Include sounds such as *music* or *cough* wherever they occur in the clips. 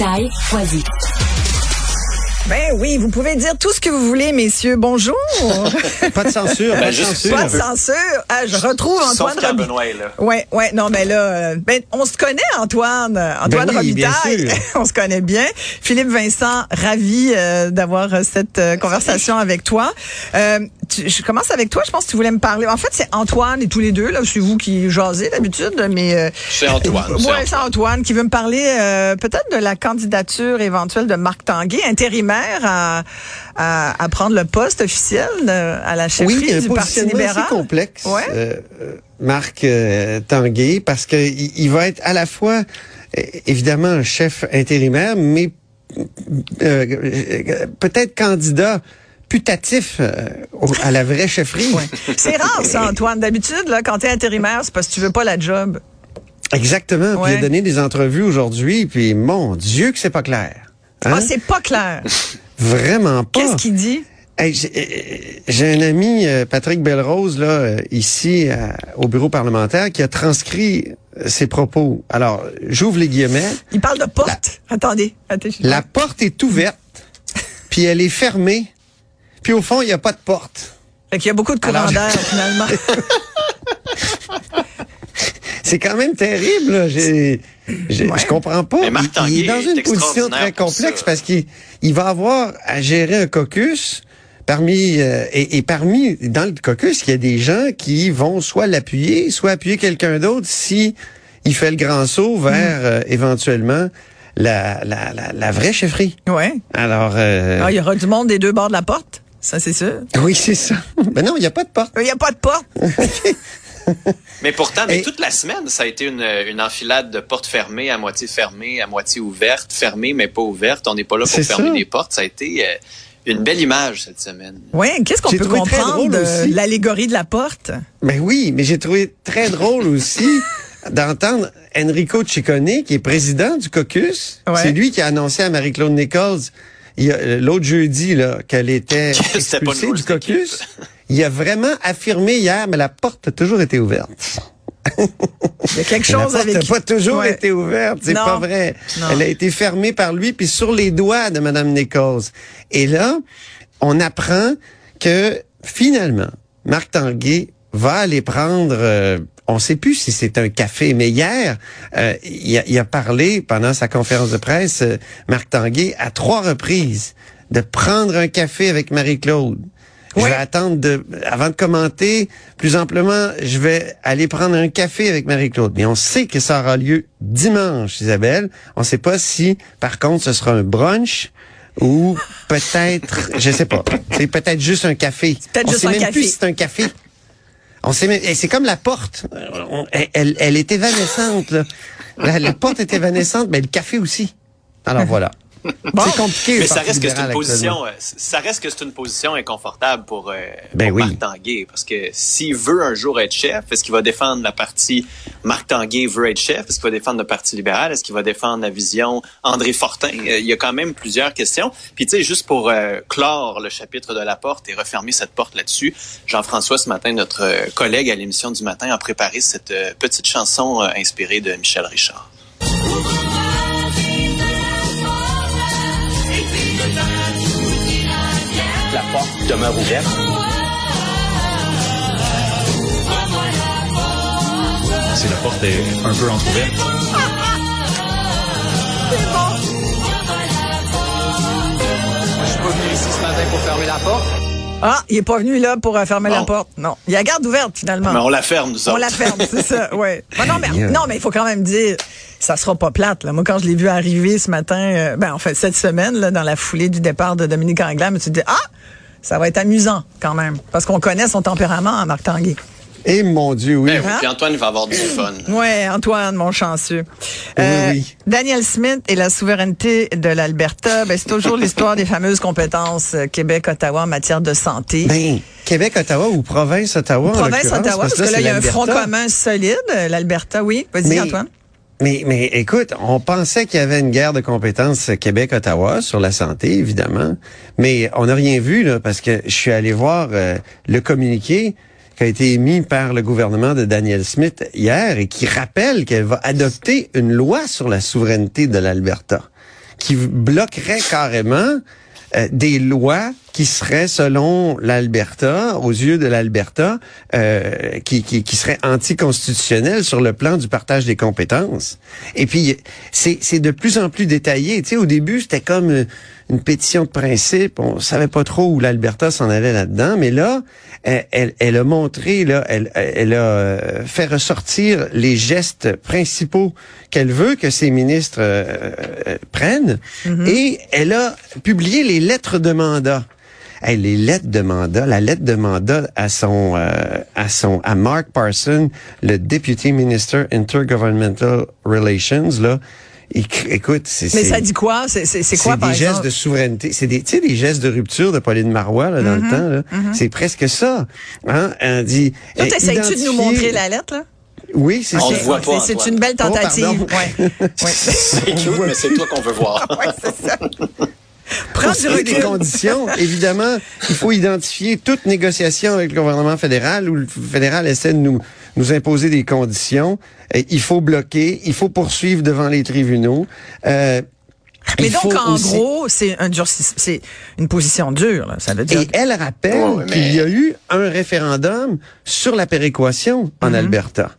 Robitaille. Foisy. Ben oui, vous pouvez dire tout ce que vous voulez, messieurs. Bonjour. *laughs* Pas de censure, Ben, juste- Pas de censure. Ah, je retrouve Antoine Sauf Robitaille. Là. Ouais, ouais, non, mais là, euh, ben, on se connaît, Antoine. Euh, Antoine Ben oui, bien Robitaille. sûr. *laughs* on se connaît bien. Philippe Vincent, ravi euh, d'avoir euh, cette euh, conversation avec toi. Euh, tu- je commence avec toi. Je pense que tu voulais me parler. En fait, c'est Antoine et tous les deux. Là, c'est vous qui jasez d'habitude, mais euh, C'est Antoine. Ouais, c'est Antoine. Antoine qui veut me parler euh, peut-être de la candidature éventuelle de Marc Tanguay, intérimaire à, à, à prendre le poste officiel de- à la chefferie Oui, du Parti positionnement libéral. assez complexe, Ouais. euh, euh, Marc euh, Tanguay, parce que il, va être à la fois euh, évidemment un chef intérimaire, mais euh, euh, peut-être candidat putatif euh, au- à la vraie chefferie. C'est rare, ça, Antoine. D'habitude, là, quand t'es intérimaire, c'est parce que tu veux pas la job. Exactement. Puis il a donné des entrevues aujourd'hui, puis mon Dieu que c'est pas clair. Hein? Ah, c'est pas clair. Vraiment pas. Qu'est-ce qu'il dit? Hey, j'ai- euh, J'ai un ami, euh, Patrick Belrose, là, ici à- au bureau parlementaire, qui a transcrit ses propos. Alors, j'ouvre les guillemets. Il parle de porte. Attendez. La porte est ouverte, puis elle est fermée, puis au fond, il n'y a pas de porte. Fait qu'il y a beaucoup de courant Alors- d'air, *laughs* finalement. C'est quand même terrible. Là. J'ai- j'ai- Ouais. Je comprends pas. Mais Marc Il- est dans est une position très complexe parce qu'il il va avoir à gérer un caucus. Parmi euh, et, et parmi dans le caucus, il y a des gens qui vont soit l'appuyer, soit appuyer quelqu'un d'autre si il fait le grand saut vers Mm. euh, éventuellement la, la, la, la vraie chefferie. ouais. Alors euh, Ah, il y aura du monde des deux bords de la porte? Ça, c'est sûr. oui, c'est ça. Mais non, il n'y a pas de porte. Il n'y a pas de porte. *laughs* Mais pourtant, mais Et- toute la semaine, ça a été une, une enfilade de portes fermées, à moitié fermées, à moitié ouvertes, fermées mais pas ouvertes. On n'est pas là pour fermer ça. des portes. Ça a été euh, une belle image cette semaine. Ouais. Qu'est-ce qu'on peut trouvé très comprendre drôle de l'allégorie de la porte? Ben oui, mais j'ai trouvé très drôle aussi *laughs* d'entendre Enrico Ciccone, qui est président du caucus. Ouais. C'est lui qui a annoncé à Marie-Claude Nichols l'autre jeudi là qu'elle était *laughs* pas expulsée du caucus. Il a vraiment affirmé hier, mais la porte a toujours été ouverte. Il y a quelque la chose porte avec... n'a pas toujours Ouais. été ouverte, c'est pas vrai. Non. Elle a été fermée par lui puis sur les doigts de Madame Nichols. Et là, on apprend que finalement, Marc Tanguay va aller prendre, euh, on sait plus si c'est un café, mais hier, euh, il, a, il a parlé pendant sa conférence de presse, euh, Marc Tanguay, à trois reprises, de prendre un café avec Marie-Claude. Je vais attendre de, avant de commenter plus amplement, je vais aller prendre un café avec Marie-Claude. Mais on sait que ça aura lieu dimanche, Isabelle. On sait pas si, par contre, ce sera un brunch ou peut-être, je sais pas. C'est peut-être juste un café. peut-être juste sait un même café. plus si c'est un café. On sait c'est comme la porte. On- elle, elle, elle est évanescente, là. La, la porte est évanescente, mais le café aussi. Alors *laughs* voilà. *laughs* C'est compliqué. Mais ça reste que c'est une position, euh, ça reste que c'est une position inconfortable pour, euh, Ben pour oui. Marc Tanguay, parce que s'il veut un jour être chef, est-ce qu'il va défendre la partie Marc Tanguay veut être chef, est-ce qu'il va défendre le Parti libéral, est-ce qu'il va défendre la vision André Fortin? Euh, Il y a quand même plusieurs questions. Puis tu sais, juste pour euh, clore le chapitre de la porte et refermer cette porte là-dessus, Jean-François ce matin, notre collègue à l'émission du matin, a préparé cette petite chanson euh, inspirée de Michel Richard. Porte demeure ouverte. Si la porte est un peu entrouverte. Je suis pas venu ici ce matin pour fermer la porte. Ah, il est pas venu là pour euh, fermer la porte. Non. Il y a garde ouverte, finalement. Mais on la ferme, nous On la ferme, c'est ça, *laughs* ouais. Ben non, mais, Yeah. non, mais il faut quand même dire, ça sera pas plate, là. Moi, quand je l'ai vu arriver ce matin, euh, ben, en fait, cette semaine, là, dans la foulée du départ de Dominique Anglade, je me suis dit, ah, ça va être amusant, quand même. Parce qu'on connaît son tempérament à Marc Tanguay. Et mon Dieu, oui. Ben oui, Puis Antoine, il va avoir du fun. Ouais, Antoine, mon chanceux. Oui, oui. Daniel Smith et la souveraineté de l'Alberta, ben, c'est toujours *laughs* l'histoire des fameuses compétences euh, Québec-Ottawa en matière de santé. Ben, Québec, Ottawa ou province Ottawa. en Province l'occurrence, Ottawa, parce que là, il y a un front commun solide, euh, l'Alberta, oui. Vas-y, Antoine. Mais, mais écoute, on pensait qu'il y avait une guerre de compétences Québec-Ottawa sur la santé, évidemment. Mais on n'a rien vu, là, parce que je suis allé voir euh, le communiqué qui a été émis par le gouvernement de Daniel Smith hier et qui rappelle qu'elle va adopter une loi sur la souveraineté de l'Alberta qui bloquerait carrément euh, des lois qui seraient, selon l'Alberta, aux yeux de l'Alberta, euh, qui, qui, qui seraient anticonstitutionnelles sur le plan du partage des compétences. Et puis, c'est de plus en plus détaillé. Tu sais, au début, c'était comme euh, une pétition de principe. On savait pas trop où l'Alberta s'en allait là-dedans. Mais là, elle, elle, elle a montré, là, elle, elle a euh, fait ressortir les gestes principaux qu'elle veut que ses ministres euh, euh, prennent. Et elle a publié les lettres de mandat. Hey, les lettres de mandat, la lettre de mandat à son, euh, à son, à Mark Parson, le Deputy Minister Intergovernmental Relations, là. Éc- Écoute, c'est Mais ça dit quoi? C'est c'est- c'est quoi, c'est par des gestes exemple? de souveraineté. C'est des, tu sais, des gestes de rupture de Pauline Marois là, dans Mm-hmm. le temps. là. C'est presque ça. Hein? Elle dit. Toi, euh, t'essayes-tu de nous montrer la lettre, là? Oui, c'est On ça. le voit pas, C'est- une belle Oh, tentative. ouais. *laughs* Ouais. C'est cute, mais c'est toi qu'on veut voir. *laughs* Ouais, c'est ça. *laughs* Prends des conditions, évidemment, il faut identifier toute négociation avec le gouvernement fédéral où le fédéral essaie de nous, nous imposer des conditions. Et il faut bloquer, il faut poursuivre devant les tribunaux. Euh, Mais il donc, en aussi- gros, c'est un c'est une position dure. Là. Ça veut dire. Et elle rappelle mais- qu'il y a eu un référendum sur la péréquation en Alberta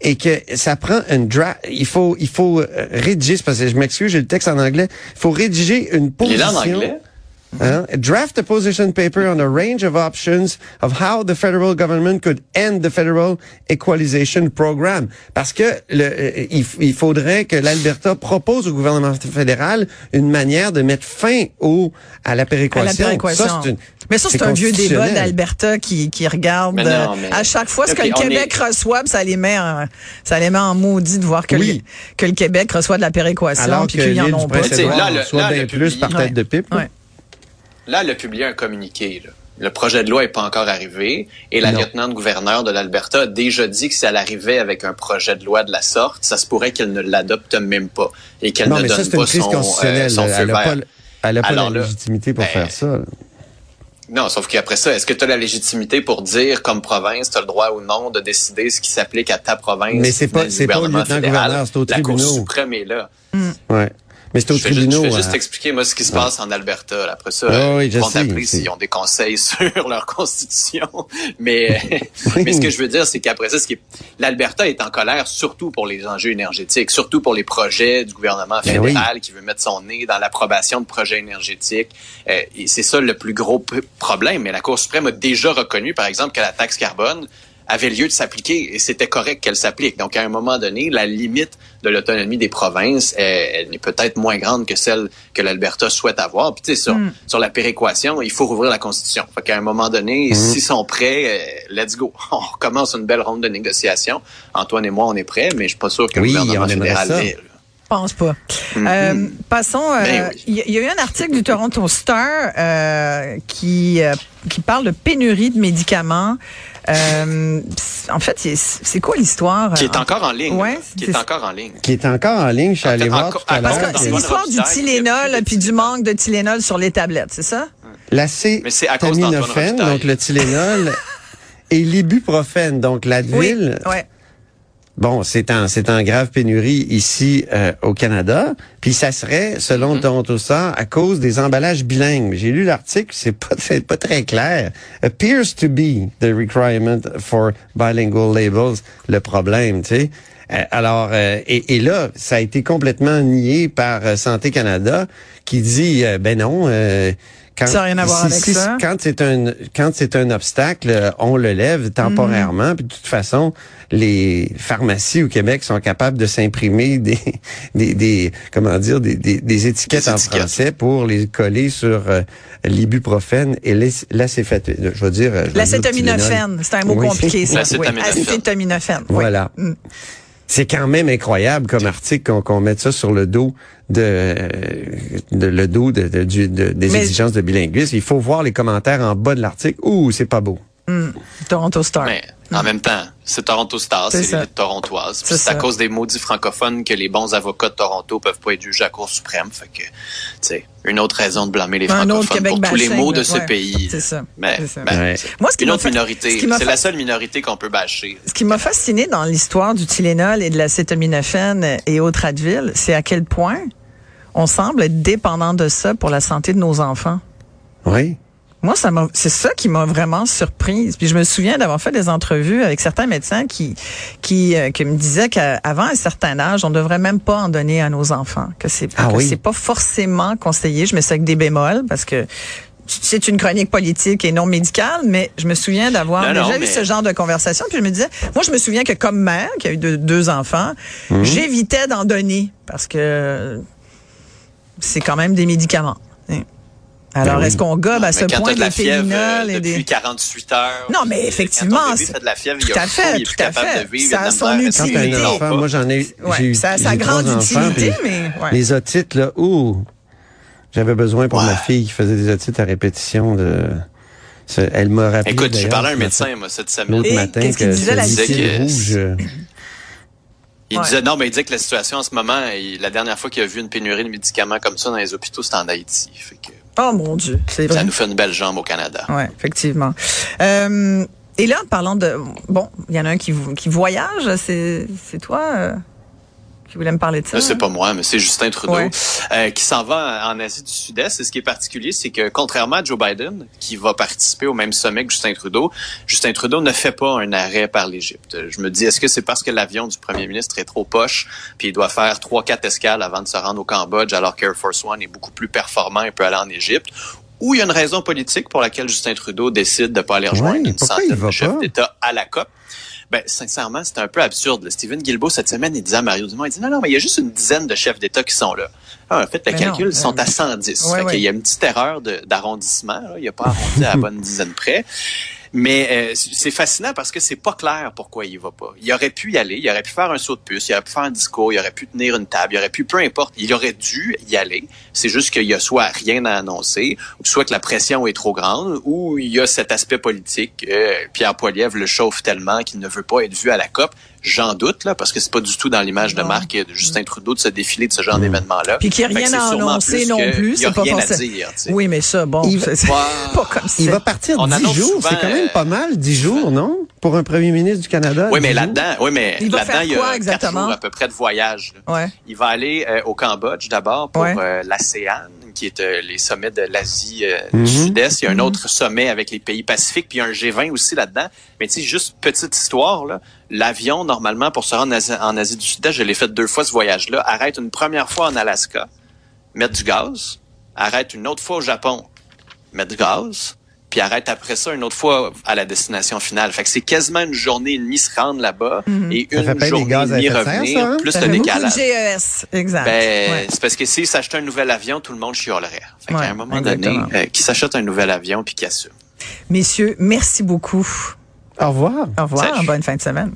et que ça prend un draft. Il faut, il faut euh, rédiger, parce que je m'excuse, j'ai le texte en anglais. Il faut rédiger une Il est position. là en anglais? Hein? Draft a position paper on a range of options of how the federal government could end the federal equalization program. Parce que le, euh, il, il faudrait que l'Alberta propose au gouvernement fédéral une manière de mettre fin au à la à péréquation. la péréquation. Ça, une- mais ça, c'est un vieux débat d'Alberta qui, qui regarde Mais non, euh, mais- à chaque fois ce que le Québec est- reçoit, ça les met en, ça les met en maudit de voir que, Oui. le, que le Québec reçoit de la péréquation puis qu'ils en ont pas. Là, le- là, bien le plus public- par tête Ouais. de pipe. Ouais. Là, elle a publié un communiqué. là. Le projet de loi n'est pas encore arrivé et la lieutenant-gouverneur de l'Alberta a déjà dit que si elle arrivait avec un projet de loi de la sorte, ça se pourrait qu'elle ne l'adopte même pas et qu'elle ne mais donne ça, une pas son, euh, son feu elle n'a vert. pas, elle a pas Alors la légitimité pour ben, faire ça. là. Non, sauf qu'après ça, est-ce que tu as la légitimité pour dire, comme province, tu as le droit ou non de décider ce qui s'applique à ta province? Mais c'est pas- c'est pas gouvernement lieutenant-gouverneur, c'est au La Cour tribunal. suprême est là. Ouais. Mais c'est au Je vais, juste, je tribunal. vais juste hein. expliquer, moi, ce qui se passe en Alberta. Après ça, euh, oui, ils ont des conseils *laughs* sur leur constitution. Mais, *laughs* mais ce que je veux dire, c'est qu'après ça, ce qui est- l'Alberta est en colère surtout pour les enjeux énergétiques, surtout pour les projets du gouvernement Ben fédéral qui veut mettre son nez dans l'approbation de projets énergétiques. Euh, et c'est ça le plus gros problème. Mais la Cour suprême a déjà reconnu, par exemple, que la taxe carbone avait lieu de s'appliquer et c'était correct qu'elle s'applique. Donc, à un moment donné, la limite de l'autonomie des provinces, euh, elle est peut-être moins grande que celle que l'Alberta souhaite avoir. Puis, tu sais, sur, sur la péréquation, il faut rouvrir la Constitution. Fait qu'à un moment donné, s'ils sont prêts, euh, let's go. *laughs* On recommence une belle ronde de négociations. Antoine et moi, on est prêts, mais je suis pas sûr que Oui, le gouvernement. Je pense pas. Euh, passons. euh, Ben Il oui. y, y a eu un article du Toronto Star euh, qui euh, qui parle de pénurie de médicaments. Euh, en fait, c'est- quoi l'histoire Qui est encore en ligne. Ouais, qui est encore en ligne. Qui est encore en ligne. Je suis allé voir tout à l'heure. c'est l'histoire du Tylenol puis du manque de Tylenol sur les tablettes, c'est ça? La Robitaille. donc le Tylenol, *laughs* et l'ibuprofène, donc l'Advil. Ouais. Bon, c'est en c'est en grave pénurie ici euh, au Canada, puis ça serait selon Mm-hmm. Toronto Star à cause des emballages bilingues. J'ai lu l'article, c'est pas *laughs* c'est pas très clair. Appears to be the requirement for bilingual labels le problème, tu sais. Euh, alors euh, et, et là, ça a été complètement nié par Santé Canada qui dit ben non euh, quand, Ça n'a rien à voir si- avec si- ça. Quand c'est un quand c'est un obstacle, euh, on le lève temporairement. Puis de toute façon, les pharmacies au Québec sont capables de s'imprimer des, *laughs* des des comment dire des, des, des étiquettes Des en étiquettes. français pour les coller sur euh, l'ibuprofène et Je veux dire euh, je veux dire L'acétaminophène, c'est un mot Oui. compliqué, ça. *laughs* L'acétaminophène. Oui, acétaminophène. Voilà. C'est quand même incroyable comme article qu'on qu'on mette ça sur le dos de, de le dos de, de- du- de- des Mais- exigences de bilinguisme. Il faut voir les commentaires en bas de l'article. Ouh, c'est pas beau. Toronto Star. Mais en même temps, c'est Toronto Star, C'est c'est l'élite torontoise. C'est C'est à ça. cause des maudits francophones que les bons avocats de Toronto peuvent pas être jugés à la Cour suprême. Fait que, tu sais, une autre raison de blâmer les Un francophones pour tous les maux de ce ouais. pays. C'est ça. Mais, C'est ça. ben, Ouais. c'est Moi, ce qui une autre fait- minorité. C'est la seule minorité qu'on peut bâcher. Ce qui m'a fasciné dans l'histoire du Tylenol et de l'acétaminophène et autres Advil, c'est à quel point on semble être dépendant de ça pour la santé de nos enfants. Oui. Moi, ça m'a, c'est ça qui m'a vraiment surprise. Puis je me souviens d'avoir fait des entrevues avec certains médecins qui, qui, euh, qui me disaient qu'avant un certain âge, on devrait même pas en donner à nos enfants. Que c'est, Ah que oui. c'est pas forcément conseillé. Je mets ça avec des bémols parce que c'est une chronique politique et non médicale, mais je me souviens d'avoir Non, déjà non, eu mais- ce genre de conversation. Puis je me disais, moi, je me souviens que comme mère, qui a eu deux, deux enfants, Mhm. j'évitais d'en donner parce que c'est quand même des médicaments. hein. Alors, Ben oui. est-ce qu'on gobe à ce quand point de la des fièvre euh, et depuis des... 48 heures. Non, mais effectivement, Quand ton bébé c'est- fait de la fièvre, tout à fait, il tout à fait. de vivre. Ça a son Quand utilité. un enfant, moi j'en ai, Ouais, j'ai eu, ça a sa grande enfants, utilité, mais ouais. les otites là, ouh, j'avais besoin pour Ouais. ma fille qui faisait des otites à répétition de, elle m'a rappelé. Écoute, j'ai parlé à un médecin, moi, cette semaine. L'autre matin qu'est-ce qu'il disait rouge, euh, Il Ouais. disait, non, mais il disait que la situation en ce moment, il- la dernière fois qu'il a vu une pénurie de médicaments comme ça dans les hôpitaux, c'était en Haïti. Fait que Oh mon Dieu, c'est ça nous fait une belle jambe au Canada. Ouais, effectivement. Euh, et là, parlant de... Bon, il y en a un qui, qui voyage, c'est c'est toi euh, qui voulais me parler de ça? Là, c'est hein? pas moi, mais c'est Justin Trudeau Ouais. euh, qui s'en va en Asie du Sud-Est. Et ce qui est particulier, c'est que contrairement à Joe Biden, qui va participer au même sommet que Justin Trudeau, Justin Trudeau ne fait pas un arrêt par l'Égypte. Je me dis, est-ce que c'est parce que l'avion du premier ministre est trop poche, puis il doit faire trois, quatre escales avant de se rendre au Cambodge, alors qu'Air Force One est beaucoup plus performant et peut aller en Égypte? Ou il y a une raison politique pour laquelle Justin Trudeau décide de ne pas aller rejoindre Ouais, une centaine de chefs pas? d'État à la COP? Ben, sincèrement, c'est un peu absurde. là. Stephen Guilbeault, cette semaine, il disait à Mario Dumont, il dit, non, non, mais il y a juste une dizaine de chefs d'État qui sont là. Ah, en fait, le Mais calcul, non, ils sont euh, à 110. ouais, fait ouais. qu'il y a une petite erreur d'arrondissement. Il a pas arrondi à la bonne dizaine près. Mais euh, c'est fascinant parce que c'est pas clair pourquoi il va pas. Il aurait pu y aller, il aurait pu faire un saut de puce, il aurait pu faire un discours, il aurait pu tenir une table, il aurait pu, peu importe, il aurait dû y aller. C'est juste qu'il y a soit rien à annoncer, soit que la pression est trop grande, ou il y a cet aspect politique. euh, Pierre Poilievre le chauffe tellement qu'il ne veut pas être vu à la COP. J'en doute, là, parce que c'est pas du tout dans l'image de marque de Justin mm. Trudeau de se défiler de ce genre mm. d'événement-là. Puis qu'il n'y a rien à annoncer non plus. Il n'y a à dire. Oui, mais ça, bon, c'est *laughs* pas comme ça. Il va partir dix jours. C'est quand même pas mal, dix euh, jours, non? Pour un premier ministre du Canada. Oui, mais là-dedans, oui, mais là-dedans, il y a quatre jours à peu près de voyage. Il va aller euh, au Cambodge d'abord pour euh, la qui est euh, les sommets de l'Asie euh, du mhm. Sud-Est. Il y a un mhm. autre sommet avec les pays pacifiques, puis il y a un G20 aussi là-dedans. Mais tu sais, juste petite histoire, là. L'avion, normalement, pour se rendre en Asie, en Asie du Sud-Est, je l'ai fait deux fois ce voyage-là, arrête une première fois en Alaska, mettre du gaz, arrête une autre fois au Japon, mettre du gaz, puis arrête après ça une autre fois à la destination finale. Fait que c'est quasiment une journée et demie se rendre là-bas et Ça fait une journée et demie revenir, ça, hein? plus Ça le décalage. GES, exact. Ben, Ouais. c'est parce que s'il s'achetait un nouvel avion, tout le monde chialerait. Fait Ouais, qu'à un moment exactement. donné, euh, qu'il s'achète un nouvel avion puis qu'il assume. Messieurs, merci beaucoup. Au revoir. Au revoir. Salut. Bonne fin de semaine.